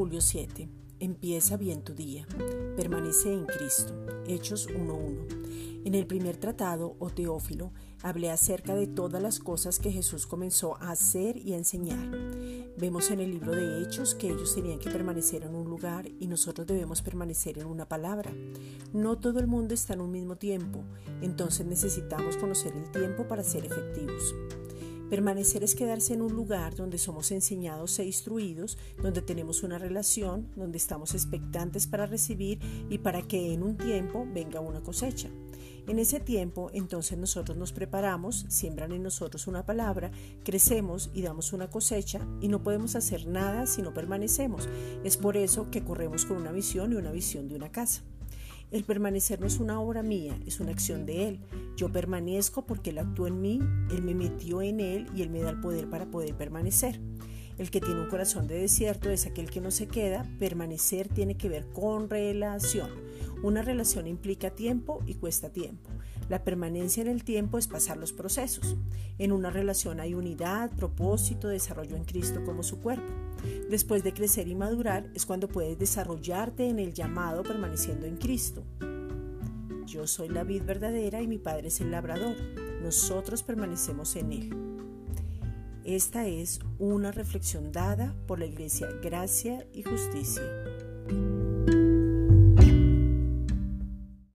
Julio 7. Empieza bien tu día. Permanece en Cristo. Hechos 1.1. En el primer tratado, o Teófilo, hablé acerca de todas las cosas que Jesús comenzó a hacer y a enseñar. Vemos en el libro de Hechos que ellos tenían que permanecer en un lugar y nosotros debemos permanecer en una palabra. No todo el mundo está en un mismo tiempo, entonces necesitamos conocer el tiempo para ser efectivos. Permanecer es quedarse en un lugar donde somos enseñados e instruidos, donde tenemos una relación, donde estamos expectantes para recibir y para que en un tiempo venga una cosecha. En ese tiempo, entonces nosotros nos preparamos, siembran en nosotros una palabra, crecemos y damos una cosecha y no podemos hacer nada si no permanecemos. Es por eso que corremos con una visión y una visión de una casa. El permanecer no es una obra mía, es una acción de Él. Yo permanezco porque Él actúa en mí, Él me metió en Él y Él me da el poder para poder permanecer. El que tiene un corazón de desierto es aquel que no se queda. Permanecer tiene que ver con relación. Una relación implica tiempo y cuesta tiempo. La permanencia en el tiempo es pasar los procesos. En una relación hay unidad, propósito, desarrollo en Cristo como su cuerpo. Después de crecer y madurar es cuando puedes desarrollarte en el llamado permaneciendo en Cristo. Yo soy la vid verdadera y mi Padre es el labrador. Nosotros permanecemos en Él. Esta es una reflexión dada por la Iglesia Gracia y Justicia.